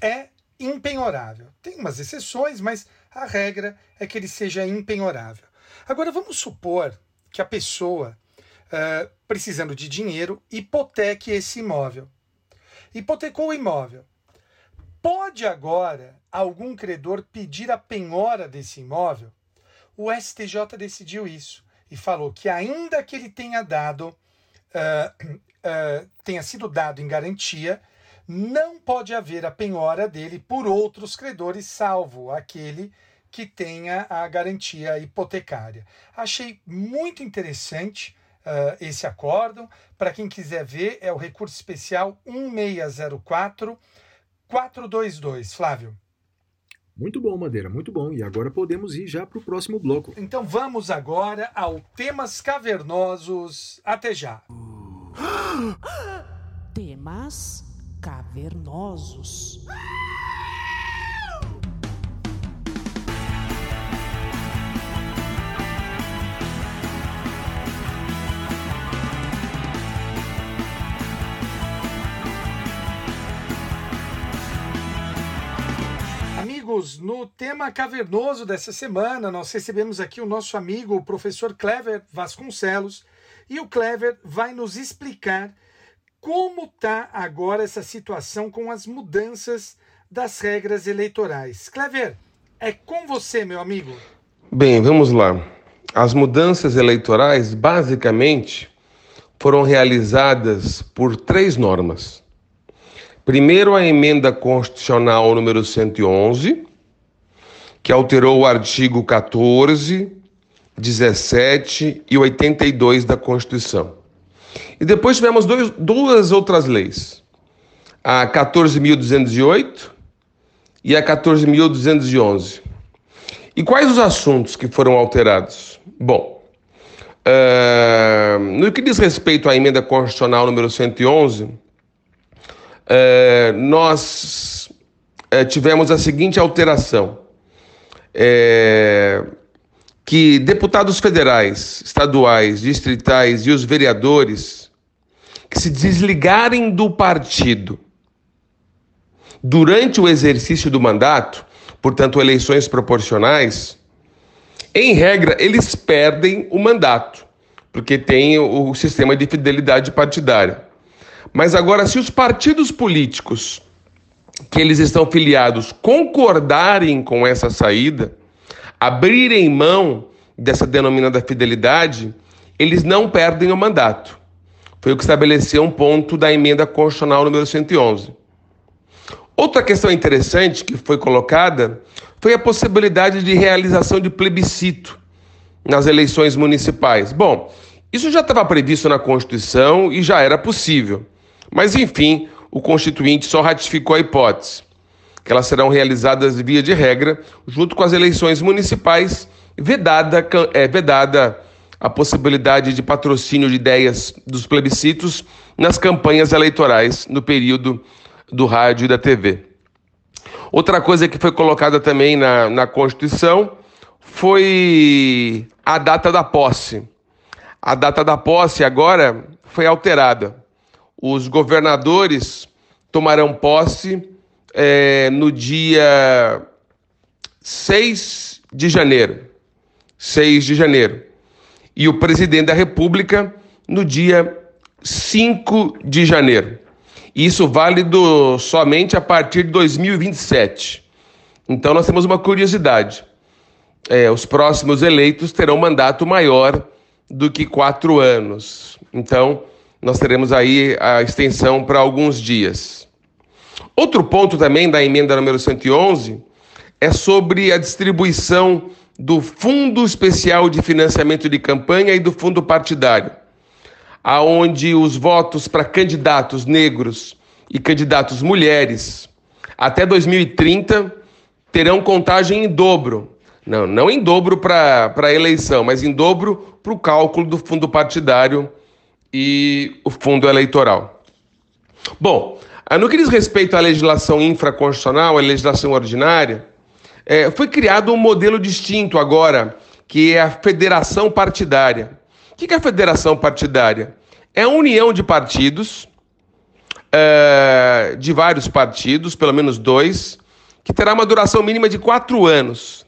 é impenhorável. Tem umas exceções, mas a regra é que ele seja impenhorável. Agora, vamos supor que a pessoa, uh, precisando de dinheiro, hipoteque esse imóvel. Hipotecou o imóvel. Pode agora algum credor pedir a penhora desse imóvel o STJ decidiu isso e falou que, ainda que ele tenha dado, uh, uh, tenha sido dado em garantia, não pode haver a penhora dele por outros credores, salvo aquele que tenha a garantia hipotecária. Achei muito interessante uh, esse acórdão. Para quem quiser ver, é o recurso especial 1604 422. Flávio. Muito bom, Madeira, muito bom. E agora podemos ir já para o próximo bloco. Então vamos agora ao Temas Cavernosos. Até já. Temas Cavernosos. amigos, no tema cavernoso dessa semana, nós recebemos aqui o nosso amigo, o professor Clever Vasconcelos, e o Clever vai nos explicar como está agora essa situação com as mudanças das regras eleitorais. Clever, é com você, meu amigo. Bem, vamos lá. As mudanças eleitorais, basicamente, foram realizadas por três normas. Primeiro, a emenda constitucional número 111, que alterou o artigo 14, 17 e 82 da Constituição. E depois tivemos dois, duas outras leis, a 14.208 e a 14.211. E quais os assuntos que foram alterados? Bom, uh, no que diz respeito à emenda constitucional número 111, é, nós é, tivemos a seguinte alteração: é, que deputados federais, estaduais, distritais e os vereadores que se desligarem do partido durante o exercício do mandato, portanto, eleições proporcionais, em regra, eles perdem o mandato, porque tem o sistema de fidelidade partidária. Mas agora, se os partidos políticos que eles estão filiados concordarem com essa saída, abrirem mão dessa denominada fidelidade, eles não perdem o mandato. Foi o que estabeleceu um ponto da emenda constitucional número 111. Outra questão interessante que foi colocada foi a possibilidade de realização de plebiscito nas eleições municipais. Bom, isso já estava previsto na Constituição e já era possível. Mas, enfim, o Constituinte só ratificou a hipótese, que elas serão realizadas via de regra, junto com as eleições municipais, vedada, é, vedada a possibilidade de patrocínio de ideias dos plebiscitos nas campanhas eleitorais no período do rádio e da TV. Outra coisa que foi colocada também na, na Constituição foi a data da posse. A data da posse agora foi alterada os governadores tomarão posse é, no dia 6 de janeiro. 6 de janeiro. E o presidente da República no dia 5 de janeiro. Isso válido somente a partir de 2027. Então nós temos uma curiosidade. É, os próximos eleitos terão mandato maior do que quatro anos. Então, nós teremos aí a extensão para alguns dias. Outro ponto também da emenda número 111 é sobre a distribuição do Fundo Especial de Financiamento de Campanha e do Fundo Partidário, aonde os votos para candidatos negros e candidatos mulheres até 2030 terão contagem em dobro. Não, não em dobro para a eleição, mas em dobro para o cálculo do fundo partidário e o fundo eleitoral. Bom, no que diz respeito à legislação infraconstitucional, à legislação ordinária, é, foi criado um modelo distinto agora, que é a federação partidária. O que é a federação partidária? É a união de partidos, é, de vários partidos, pelo menos dois, que terá uma duração mínima de quatro anos.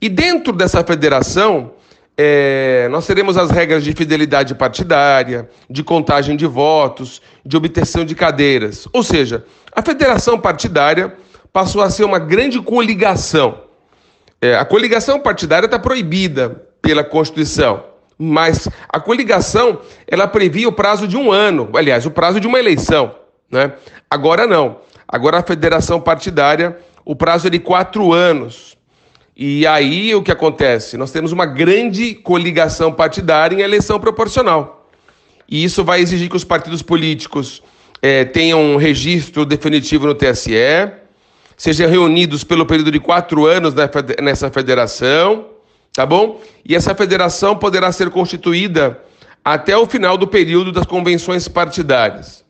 E dentro dessa federação, é, nós teremos as regras de fidelidade partidária, de contagem de votos, de obtenção de cadeiras. Ou seja, a federação partidária passou a ser uma grande coligação. É, a coligação partidária está proibida pela Constituição, mas a coligação ela previa o prazo de um ano, aliás, o prazo de uma eleição. Né? Agora não. Agora a federação partidária, o prazo é de quatro anos. E aí o que acontece? Nós temos uma grande coligação partidária em eleição proporcional. E isso vai exigir que os partidos políticos é, tenham um registro definitivo no TSE, sejam reunidos pelo período de quatro anos nessa federação, tá bom? E essa federação poderá ser constituída até o final do período das convenções partidárias.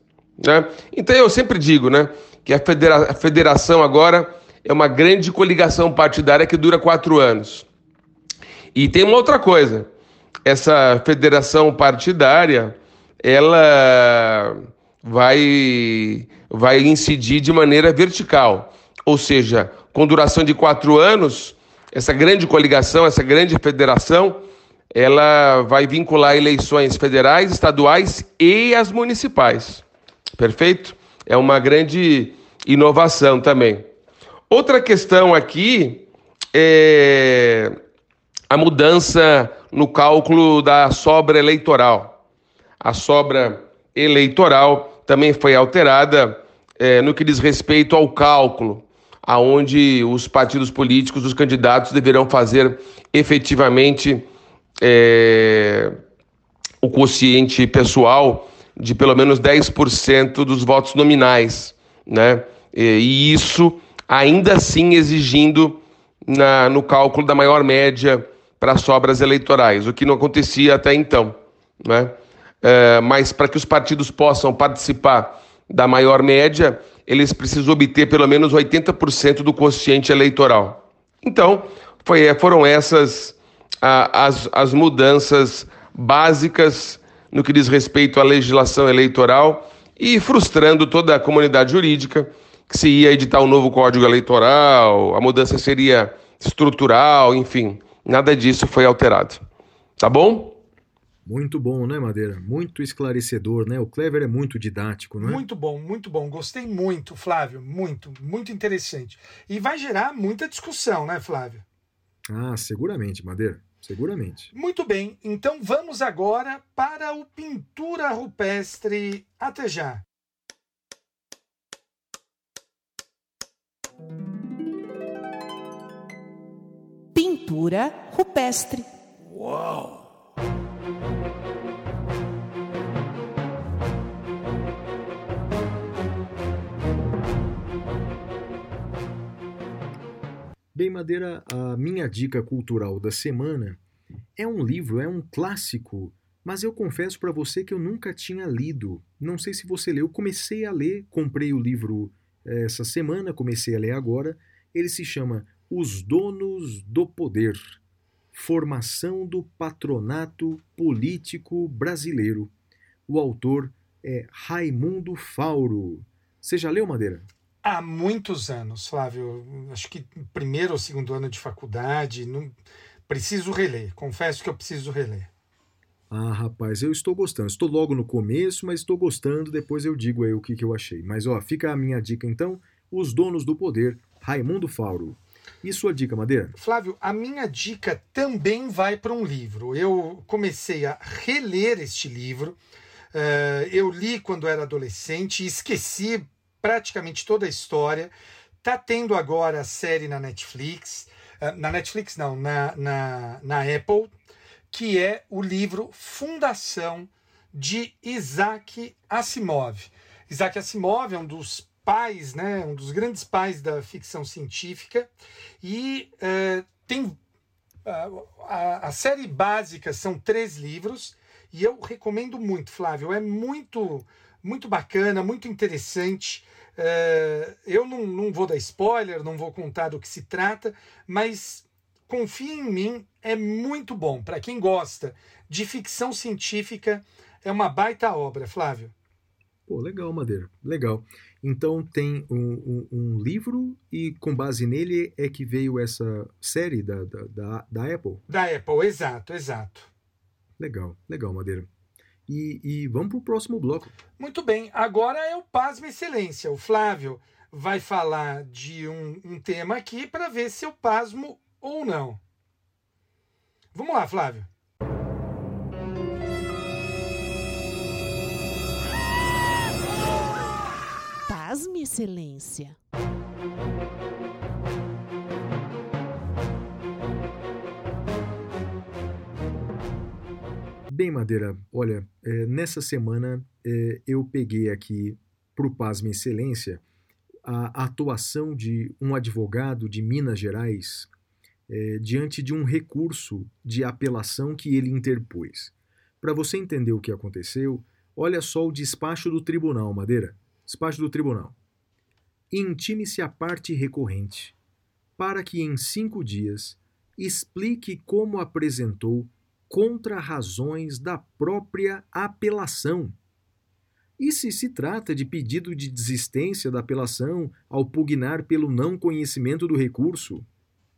Né? Então eu sempre digo né, que a, federa a federação agora é uma grande coligação partidária que dura quatro anos. E tem uma outra coisa: essa federação partidária ela vai, vai incidir de maneira vertical. Ou seja, com duração de quatro anos, essa grande coligação, essa grande federação, ela vai vincular eleições federais, estaduais e as municipais. Perfeito? É uma grande inovação também. Outra questão aqui é a mudança no cálculo da sobra eleitoral. A sobra eleitoral também foi alterada é, no que diz respeito ao cálculo aonde os partidos políticos, os candidatos deverão fazer efetivamente é, o quociente pessoal de pelo menos 10% dos votos nominais, né? E isso ainda assim exigindo na, no cálculo da maior média para sobras eleitorais, o que não acontecia até então, né? É, mas para que os partidos possam participar da maior média, eles precisam obter pelo menos 80% do quociente eleitoral. Então, foi, foram essas a, as, as mudanças básicas no que diz respeito à legislação eleitoral e frustrando toda a comunidade jurídica que se ia editar um novo código eleitoral, a mudança seria estrutural, enfim, nada disso foi alterado. Tá bom? Muito bom, né, Madeira? Muito esclarecedor, né? O Clever é muito didático, não é? Muito bom, muito bom. Gostei muito, Flávio. Muito, muito interessante. E vai gerar muita discussão, né, Flávio? Ah, seguramente, Madeira. Seguramente. Muito bem. Então vamos agora para o Pintura Rupestre. Até já. Pintura rupestre. Uau! Bem, Madeira, a minha dica cultural da semana é um livro, é um clássico, mas eu confesso para você que eu nunca tinha lido. Não sei se você leu, comecei a ler, comprei o livro essa semana, comecei a ler agora. Ele se chama Os Donos do Poder Formação do Patronato Político Brasileiro. O autor é Raimundo Fauro. Você já leu, Madeira? Há muitos anos, Flávio. Acho que primeiro ou segundo ano de faculdade. Não... Preciso reler. Confesso que eu preciso reler. Ah, rapaz, eu estou gostando. Estou logo no começo, mas estou gostando. Depois eu digo aí o que, que eu achei. Mas ó, fica a minha dica então. Os Donos do Poder, Raimundo Fauro. E sua dica, Madeira? Flávio, a minha dica também vai para um livro. Eu comecei a reler este livro. Uh, eu li quando era adolescente e esqueci praticamente toda a história. Tá tendo agora a série na Netflix. uh, na Netflix não, na, na, na Apple, que é o livro Fundação de Isaac Asimov. Isaac Asimov é um dos pais, né, um dos grandes pais da ficção científica e uh, tem a, a, série básica são três livros e eu recomendo muito, Flávio. É muito, muito bacana, muito interessante. Uh, eu não, não vou dar spoiler, não vou contar do que se trata, mas confie em mim, é muito bom. Para quem gosta de ficção científica, é uma baita obra, Flávio. Pô, legal, Madeira, legal. Então tem um, um, um, livro e com base nele é que veio essa série da, da, da, da Apple? Da Apple, exato, exato. Legal, legal, Madeira. E, e vamos para o próximo bloco. Muito bem, agora é o Pasma Excelência. O Flávio vai falar de um, um tema aqui para ver se eu pasmo ou não. Vamos lá, Flávio. Pasme, Excelência. Bem, Madeira, olha, é, nessa semana é, eu peguei aqui para o Pasme Excelência a atuação de um advogado de Minas Gerais é, diante de um recurso de apelação que ele interpôs. Para você entender o que aconteceu, olha só o despacho do tribunal, Madeira. Despacho do tribunal. Intime-se a parte recorrente, para que em cinco dias explique como apresentou contra-razões da própria apelação. E se se trata de pedido de desistência da apelação ao pugnar pelo não conhecimento do recurso?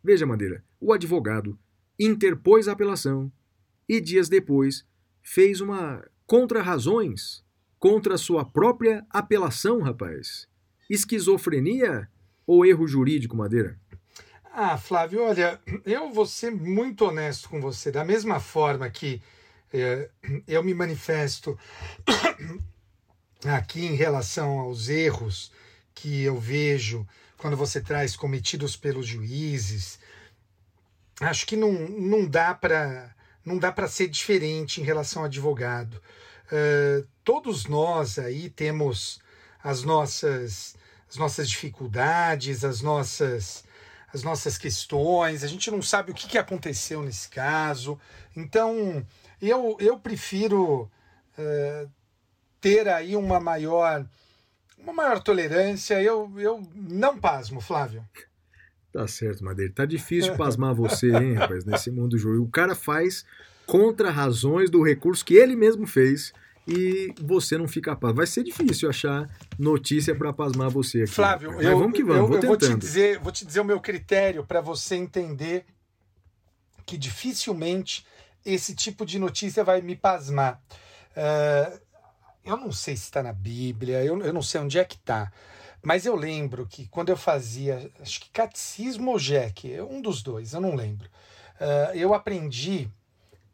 Veja, Madeira, o advogado interpôs a apelação e dias depois fez uma contra-razões contra sua própria apelação, rapaz. Esquizofrenia ou erro jurídico, Madeira? Ah, Flávio, olha, eu vou ser muito honesto com você. Da mesma forma que é, eu me manifesto aqui em relação aos erros que eu vejo quando você traz cometidos pelos juízes, acho que não, não dá para não dá para ser diferente em relação ao advogado. Uh, todos nós aí temos as nossas, as nossas dificuldades, as nossas, as nossas questões, a gente não sabe o que, que aconteceu nesse caso. Então, eu, eu prefiro uh, ter aí uma maior, uma maior tolerância. Eu, eu não pasmo, Flávio. Tá certo, Madeira. Tá difícil pasmar você, hein, rapaz, nesse mundo jurídico. O cara faz contra razões do recurso que ele mesmo fez e você não fica paz. Vai ser difícil achar notícia para pasmar você aqui. Flávio, eu, vamos que vamos, eu, vou, eu vou, te dizer, vou te dizer o meu critério para você entender que dificilmente esse tipo de notícia vai me pasmar. Uh, eu não sei se está na Bíblia, eu, eu não sei onde é que está. Mas eu lembro que quando eu fazia, acho que catecismo ou jeque, um dos dois, eu não lembro. Uh, eu aprendi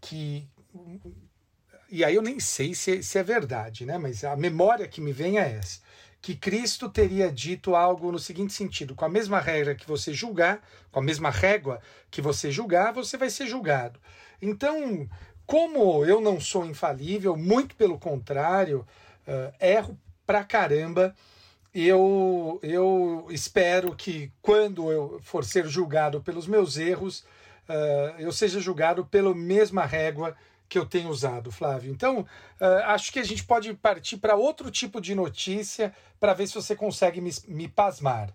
que e aí eu nem sei se, se é verdade, né? Mas a memória que me vem é essa. Que Cristo teria dito algo no seguinte sentido: com a mesma regra que você julgar, com a mesma régua que você julgar, você vai ser julgado. Então, como eu não sou infalível, muito pelo contrário, uh, erro pra caramba. Eu, eu espero que quando eu for ser julgado pelos meus erros, uh, eu seja julgado pela mesma régua que eu tenho usado, Flávio. Então, uh, acho que a gente pode partir para outro tipo de notícia para ver se você consegue me, me pasmar.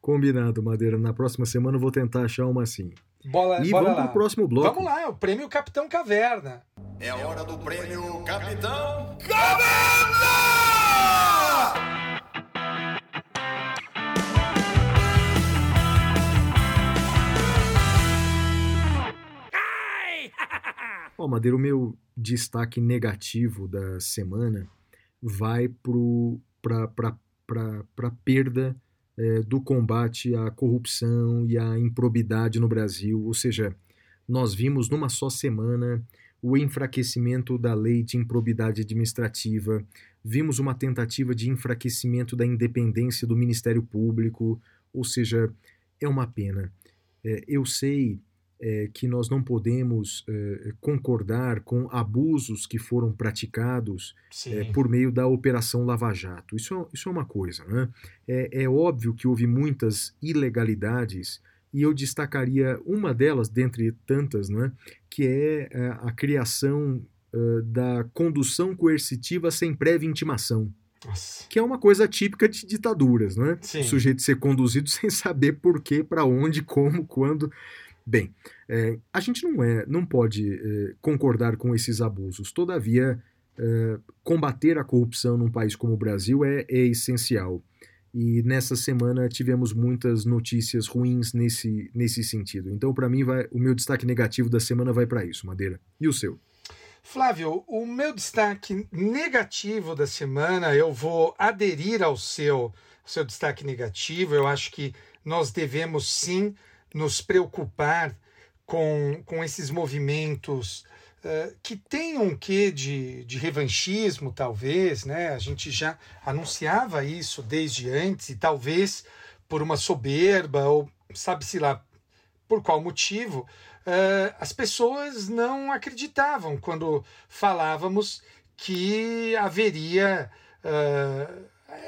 Combinado, Madeira. Na próxima semana eu vou tentar achar uma assim. Bola, e vamos para o próximo bloco. Vamos lá, o prêmio Capitão Caverna. É a hora do prêmio Capitão Caverna! Ó, Madeira, o meu destaque negativo da semana vai para a perda é, do combate à corrupção e à improbidade no Brasil. Ou seja, nós vimos numa só semana o enfraquecimento da lei de improbidade administrativa, vimos uma tentativa de enfraquecimento da independência do Ministério Público, ou seja, é uma pena. É, eu sei é, que nós não podemos é, concordar com abusos que foram praticados é, por meio da Operação Lava Jato. Isso, é, isso é uma coisa. Né? É, é óbvio que houve muitas ilegalidades e eu destacaria uma delas, dentre tantas, né, que é a criação uh, da condução coercitiva sem prévia intimação. Nossa. Que é uma coisa típica de ditaduras, né? Sim. O sujeito ser conduzido sem saber por quê, para onde, como, quando. Bem, é, a gente não, é, não pode é, concordar com esses abusos. Todavia, é, combater a corrupção num país como o Brasil é, é essencial. E nessa semana tivemos muitas notícias ruins nesse, nesse sentido. Então, para mim, vai, o meu destaque negativo da semana vai para isso, Madeira. E o seu? Flávio, o meu destaque negativo da semana, eu vou aderir ao seu, seu destaque negativo. Eu acho que nós devemos sim nos preocupar com, com esses movimentos uh, que têm um quê de, de revanchismo, talvez, né? A gente já anunciava isso desde antes, e talvez por uma soberba, ou sabe-se lá por qual motivo, uh, as pessoas não acreditavam quando falávamos que haveria uh,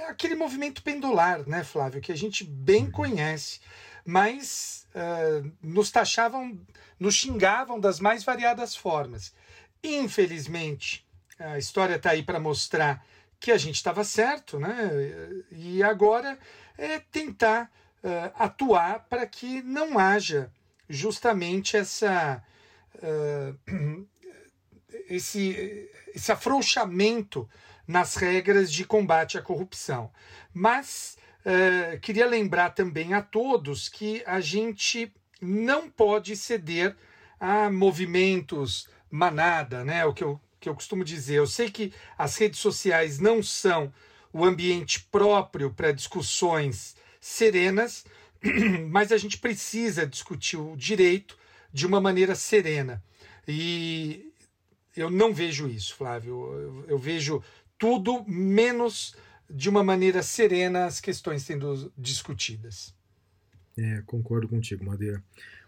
aquele movimento pendular, né, Flávio, que a gente bem conhece mas uh, nos taxavam, nos xingavam das mais variadas formas. Infelizmente, a história está aí para mostrar que a gente estava certo, né? E agora é tentar uh, atuar para que não haja justamente essa uh, esse, esse afrouxamento nas regras de combate à corrupção. Mas Uh, queria lembrar também a todos que a gente não pode ceder a movimentos manada, né? O que eu, que eu costumo dizer. Eu sei que as redes sociais não são o ambiente próprio para discussões serenas, mas a gente precisa discutir o direito de uma maneira serena. E eu não vejo isso, Flávio. Eu, eu vejo tudo menos de uma maneira serena as questões sendo discutidas. É, concordo contigo, Madeira.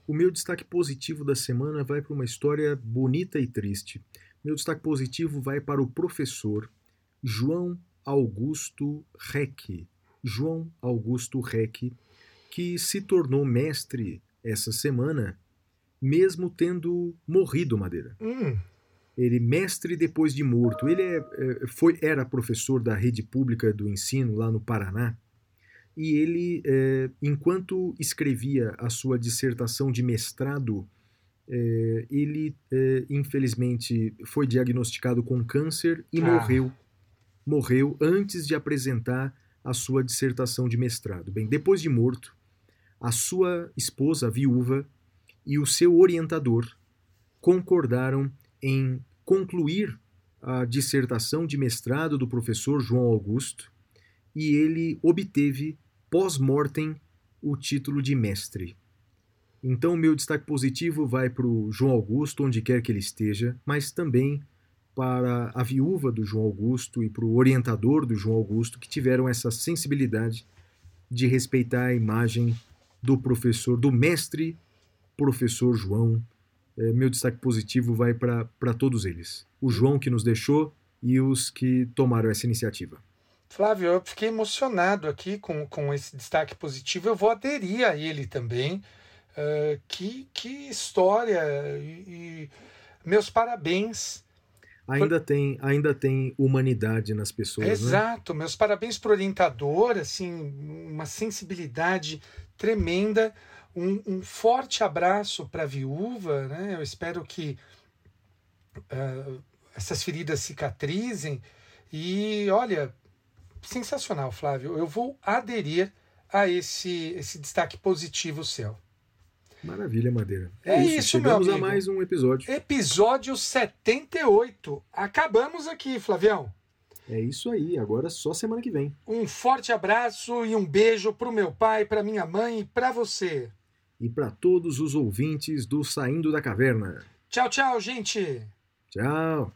O meu destaque positivo da semana vai para uma história bonita e triste. Meu destaque positivo vai para o professor João Augusto Reck. João Augusto Reck, que se tornou mestre essa semana, mesmo tendo morrido, Madeira. Hum ele mestre depois de morto. Ele é, é, foi, era professor da rede pública do ensino lá no Paraná. E ele, é, enquanto escrevia a sua dissertação de mestrado, é, ele é, infelizmente foi diagnosticado com câncer e ah. morreu. Morreu antes de apresentar a sua dissertação de mestrado. Bem, depois de morto, a sua esposa, a viúva, e o seu orientador concordaram em concluir a dissertação de mestrado do professor João Augusto e ele obteve pós-mortem o título de mestre. Então, meu destaque positivo vai para o João Augusto, onde quer que ele esteja, mas também para a viúva do João Augusto e para o orientador do João Augusto, que tiveram essa sensibilidade de respeitar a imagem do professor, do mestre professor João meu destaque positivo vai para todos eles. O. João que nos deixou e os que tomaram essa iniciativa. Flávio, eu fiquei emocionado aqui com, com esse destaque positivo. Eu vou aderir a ele também. Uh, que, que história! E, e meus parabéns. Ainda, Por... tem, ainda tem humanidade nas pessoas. Né? Exato, né? meus parabéns para o orientador, assim, uma sensibilidade tremenda um, um forte abraço para a viúva, né? Eu espero que uh, essas feridas cicatrizem. E olha, sensacional, Flávio. Eu vou aderir a esse, esse destaque positivo seu. Maravilha, Madeira. É, é isso, isso Chegamos meu amigo. a mais um episódio. Episódio 78. Acabamos aqui, Flavião. É isso aí, agora só semana que vem. Um forte abraço e um beijo pro meu pai, pra minha mãe e pra você e para todos os ouvintes do Saindo da Caverna. Tchau, tchau, gente! Tchau!